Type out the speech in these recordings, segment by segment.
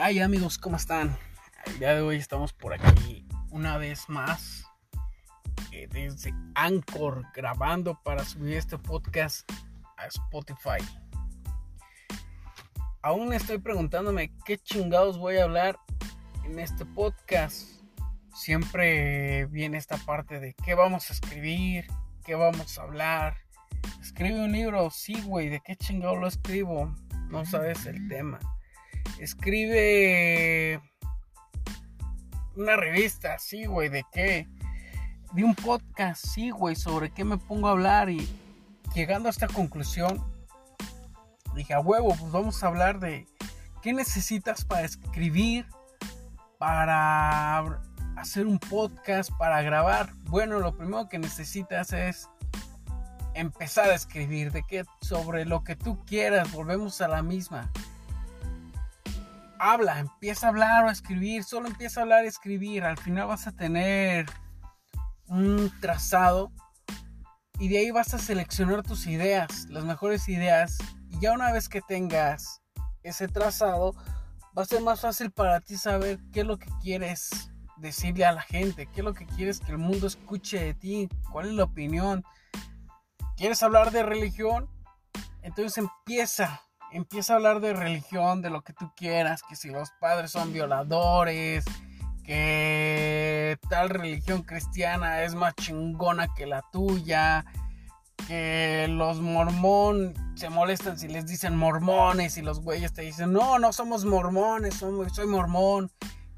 Ay amigos, ¿cómo están? El día de hoy estamos por aquí una vez más eh, desde Anchor grabando para subir este podcast a Spotify. Aún estoy preguntándome qué chingados voy a hablar en este podcast. Siempre viene esta parte de qué vamos a escribir, qué vamos a hablar. Escribe un libro, sí, güey, ¿de qué chingado lo escribo? No sabes el tema escribe una revista, sí, güey, ¿de qué? De un podcast, sí, güey, sobre qué me pongo a hablar y llegando a esta conclusión, dije, a huevo, pues vamos a hablar de qué necesitas para escribir, para hacer un podcast, para grabar. Bueno, lo primero que necesitas es empezar a escribir, de qué, sobre lo que tú quieras, volvemos a la misma habla, empieza a hablar o a escribir, solo empieza a hablar y escribir, al final vas a tener un trazado y de ahí vas a seleccionar tus ideas, las mejores ideas, y ya una vez que tengas ese trazado, va a ser más fácil para ti saber qué es lo que quieres decirle a la gente, qué es lo que quieres que el mundo escuche de ti, cuál es la opinión. ¿Quieres hablar de religión? Entonces empieza empieza a hablar de religión, de lo que tú quieras, que si los padres son violadores, que tal religión cristiana es más chingona que la tuya, que los mormón se molestan si les dicen mormones y los güeyes te dicen, no, no somos mormones, soy mormón,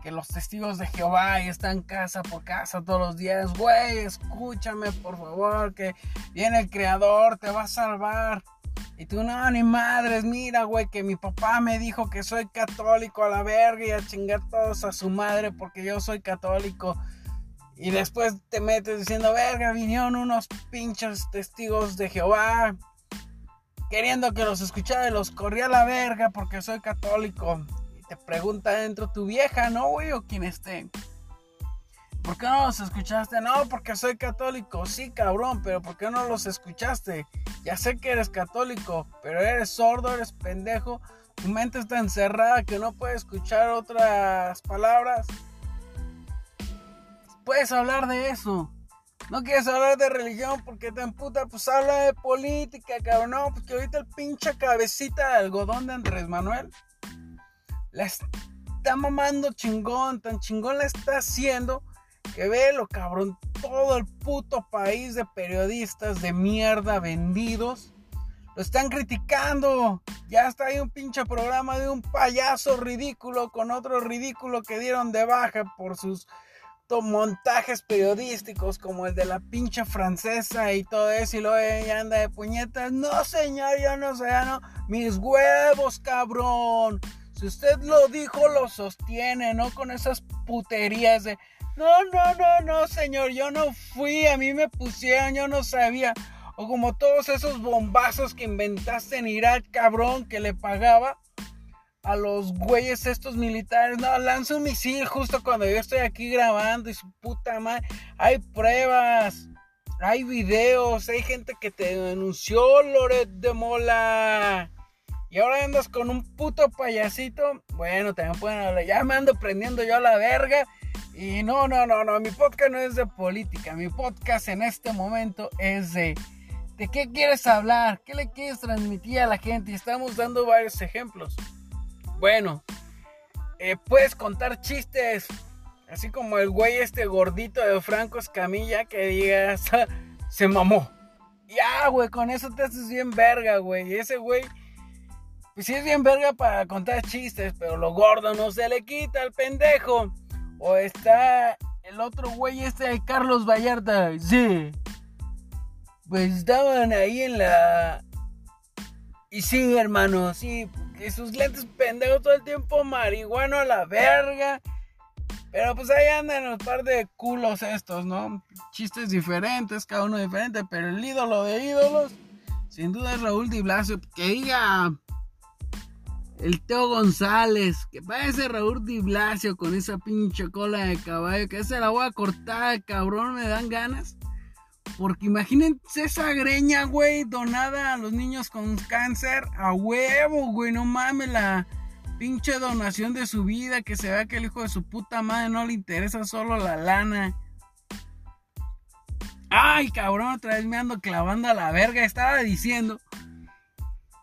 que los testigos de Jehová están casa por casa todos los días, güey, escúchame por favor, que viene el Creador, te va a salvar. Y tú, no, ni madres, mira, güey, que mi papá me dijo que soy católico a la verga y a chingar todos a su madre porque yo soy católico. Y después te metes diciendo, verga, vinieron unos pinches testigos de Jehová queriendo que los escuchara y los corría a la verga porque soy católico. Y te pregunta dentro tu vieja, ¿no, güey? O quien esté. ¿Por qué no los escuchaste? No, porque soy católico. Sí, cabrón, pero ¿por qué no los escuchaste? Ya sé que eres católico, pero eres sordo, eres pendejo. Tu mente está encerrada que no puede escuchar otras palabras. Puedes hablar de eso. No quieres hablar de religión porque te emputa, pues habla de política, cabrón. No, porque ahorita el pinche cabecita de algodón de Andrés Manuel la está mamando chingón, tan chingón la está haciendo que velo, cabrón, todo el puto país de periodistas de mierda vendidos lo están criticando. Ya está ahí un pinche programa de un payaso ridículo con otro ridículo que dieron de baja por sus montajes periodísticos como el de la pinche francesa y todo eso y luego ella anda de puñetas. No, señor, yo no sé, no. Mis huevos, cabrón. Si usted lo dijo, lo sostiene, no con esas puterías de no, no, no, no, señor, yo no fui, a mí me pusieron, yo no sabía. O como todos esos bombazos que inventaste en Irak, cabrón, que le pagaba a los güeyes estos militares. No, lanza un misil justo cuando yo estoy aquí grabando y su puta madre. Hay pruebas, hay videos, hay gente que te denunció, Loret de Mola. Y ahora andas con un puto payasito. Bueno, también pueden hablar. Ya me ando prendiendo yo a la verga. Y no, no, no, no, mi podcast no es de política, mi podcast en este momento es de de qué quieres hablar, qué le quieres transmitir a la gente y estamos dando varios ejemplos. Bueno, eh, puedes contar chistes, así como el güey este gordito de Franco Escamilla que digas, se mamó. Ya, güey, con eso te haces bien verga, güey. Ese güey, pues sí es bien verga para contar chistes, pero lo gordo no se le quita al pendejo. O está el otro güey este de Carlos Vallarta. Sí. Pues estaban ahí en la... Y sí, hermano, sí. Sus lentes pendejos todo el tiempo marihuano a la verga. Pero pues ahí andan un par de culos estos, ¿no? Chistes diferentes, cada uno diferente. Pero el ídolo de ídolos, sin duda es Raúl Di Blasio. Que diga el Teo González, que parece Raúl Di Blasio con esa pinche cola de caballo, que se la voy a cortar, cabrón, me dan ganas. Porque imagínense esa greña, güey, donada a los niños con cáncer, a huevo, güey, no mames, la pinche donación de su vida, que se vea que el hijo de su puta madre no le interesa solo la lana. Ay, cabrón, otra vez me ando clavando a la verga. Estaba diciendo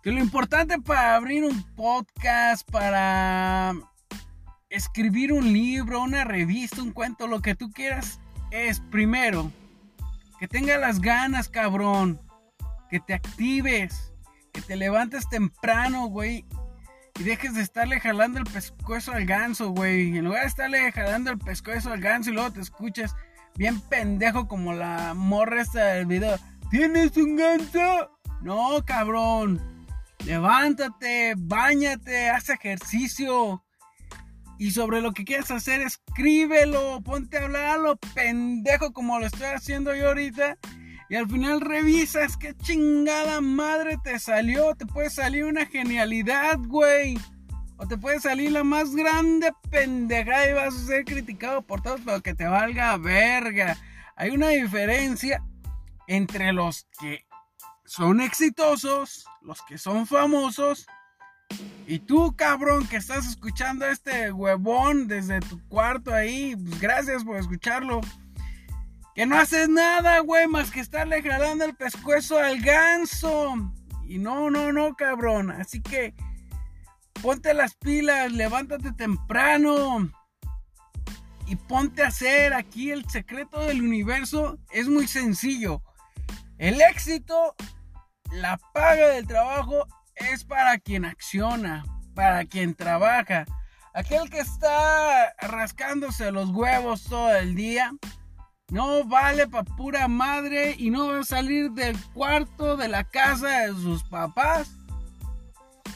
que lo importante para abrir un podcast, para escribir un libro, una revista, un cuento, lo que tú quieras, es primero que tengas las ganas, cabrón, que te actives, que te levantes temprano, güey, y dejes de estarle jalando el pescuezo al ganso, güey. En lugar de estarle jalando el pescuezo al ganso y luego te escuchas bien pendejo como la morra esta del video. ¿Tienes un ganso? No, cabrón. Levántate, bañate, haz ejercicio. Y sobre lo que quieras hacer, escríbelo, ponte a hablarlo, pendejo como lo estoy haciendo yo ahorita. Y al final revisas qué chingada madre te salió. Te puede salir una genialidad, güey. O te puede salir la más grande pendejada y vas a ser criticado por todos, pero que te valga verga. Hay una diferencia entre los que son exitosos, los que son famosos. Y tú, cabrón, que estás escuchando este huevón desde tu cuarto ahí, pues gracias por escucharlo. Que no haces nada, güey, más que estarle jalando el pescuezo al ganso. Y no, no, no, cabrón. Así que ponte las pilas, levántate temprano. Y ponte a hacer aquí el secreto del universo. Es muy sencillo. El éxito, la paga del trabajo es para quien acciona, para quien trabaja. Aquel que está rascándose los huevos todo el día no vale pa' pura madre y no va a salir del cuarto de la casa de sus papás.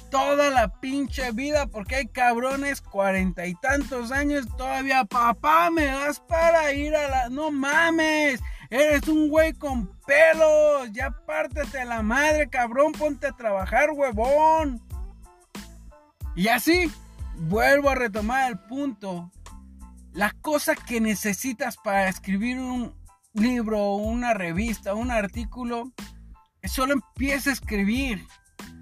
Toda la pinche vida porque hay cabrones cuarenta y tantos años todavía. Papá, me das para ir a la... No mames. Eres un güey con pelos. Ya pártete la madre, cabrón. Ponte a trabajar, huevón. Y así, vuelvo a retomar el punto la cosa que necesitas para escribir un libro, una revista, un artículo, solo empieza a escribir.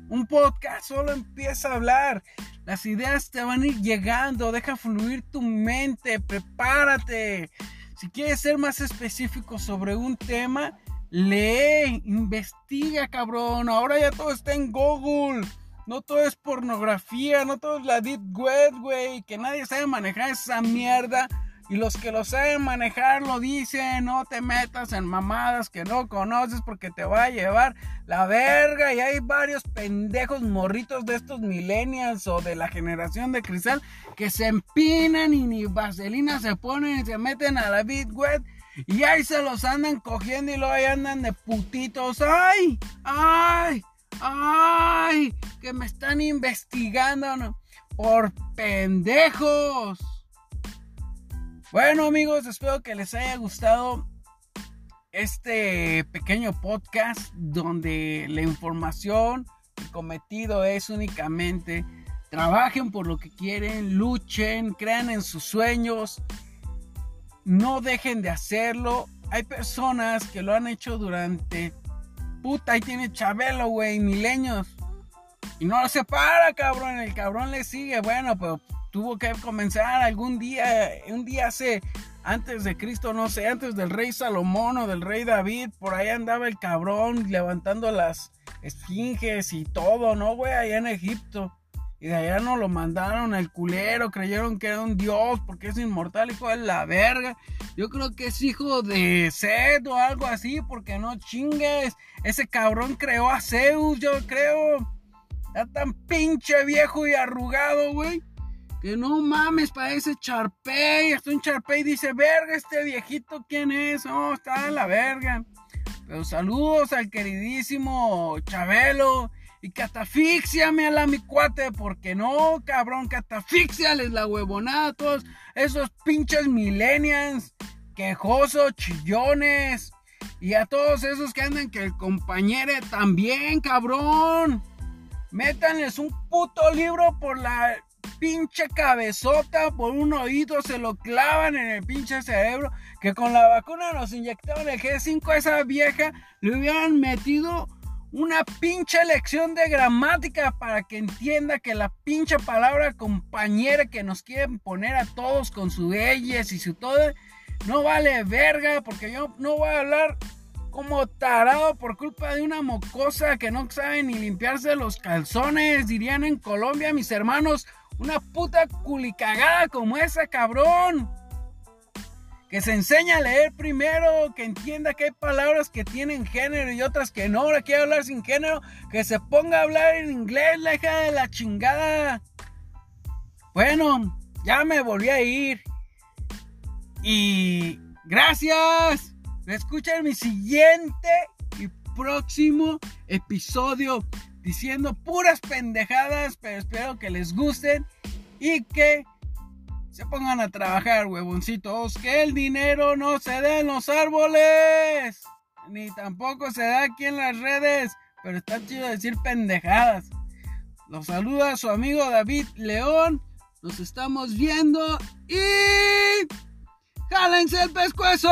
Un podcast solo empieza a hablar. Las ideas te van a ir llegando. Deja fluir tu mente. Prepárate. Si quieres ser más específico sobre un tema, lee, investiga, cabrón. Ahora ya todo está en Google. No todo es pornografía, no todo es la deep web, güey. Que nadie sabe manejar esa mierda. Y los que lo saben manejar lo dicen, no te metas en mamadas que no conoces porque te va a llevar la verga. Y hay varios pendejos morritos de estos millennials o de la generación de cristal que se empinan y ni vaselina se ponen y se meten a la deep web. Y ahí se los andan cogiendo y luego ahí andan de putitos. ¡Ay! ¡Ay! ¡Ay! Que me están investigando por pendejos. Bueno amigos, espero que les haya gustado este pequeño podcast donde la información, cometido es únicamente trabajen por lo que quieren, luchen, crean en sus sueños, no dejen de hacerlo. Hay personas que lo han hecho durante Puta, ahí tiene Chabelo, güey, milenios. Y no se para, cabrón. El cabrón le sigue. Bueno, pero tuvo que comenzar algún día, un día hace, antes de Cristo, no sé, antes del rey Salomón o del rey David, por ahí andaba el cabrón levantando las esfinges y todo, ¿no, güey? Allá en Egipto. Y de allá no lo mandaron al culero, creyeron que era un dios porque es inmortal, hijo de la verga. Yo creo que es hijo de Seth o algo así, porque no chingues. Ese cabrón creó a Zeus, yo creo. Está tan pinche viejo y arrugado, güey. Que no mames, parece Charpey. Hasta un Charpey dice, verga, este viejito, ¿quién es? Oh, está de la verga. Pero saludos al queridísimo Chabelo. Y catafíxiame a la mi cuate, porque no, cabrón, catafíxiales la huevonada todos esos pinches millennials, quejosos, chillones. Y a todos esos que andan que el compañero también, cabrón. Métanles un puto libro por la pinche cabezota, por un oído se lo clavan en el pinche cerebro. Que con la vacuna nos inyectaban el G5 a esa vieja, le hubieran metido una pinche lección de gramática para que entienda que la pinche palabra compañera que nos quieren poner a todos con su ellas y su todo no vale verga porque yo no voy a hablar como tarado por culpa de una mocosa que no sabe ni limpiarse los calzones, dirían en Colombia mis hermanos, una puta culicagada como esa cabrón que se enseña a leer primero, que entienda que hay palabras que tienen género y otras que no. Ahora quiere hablar sin género, que se ponga a hablar en inglés, la hija de la chingada. Bueno, ya me volví a ir. Y gracias. Escuchen mi siguiente y próximo episodio diciendo puras pendejadas, pero espero que les gusten y que se pongan a trabajar, huevoncitos. Que el dinero no se dé en los árboles. Ni tampoco se da aquí en las redes. Pero está chido decir pendejadas. Los saluda su amigo David León. Nos estamos viendo y... ¡Jálense el pescuezo!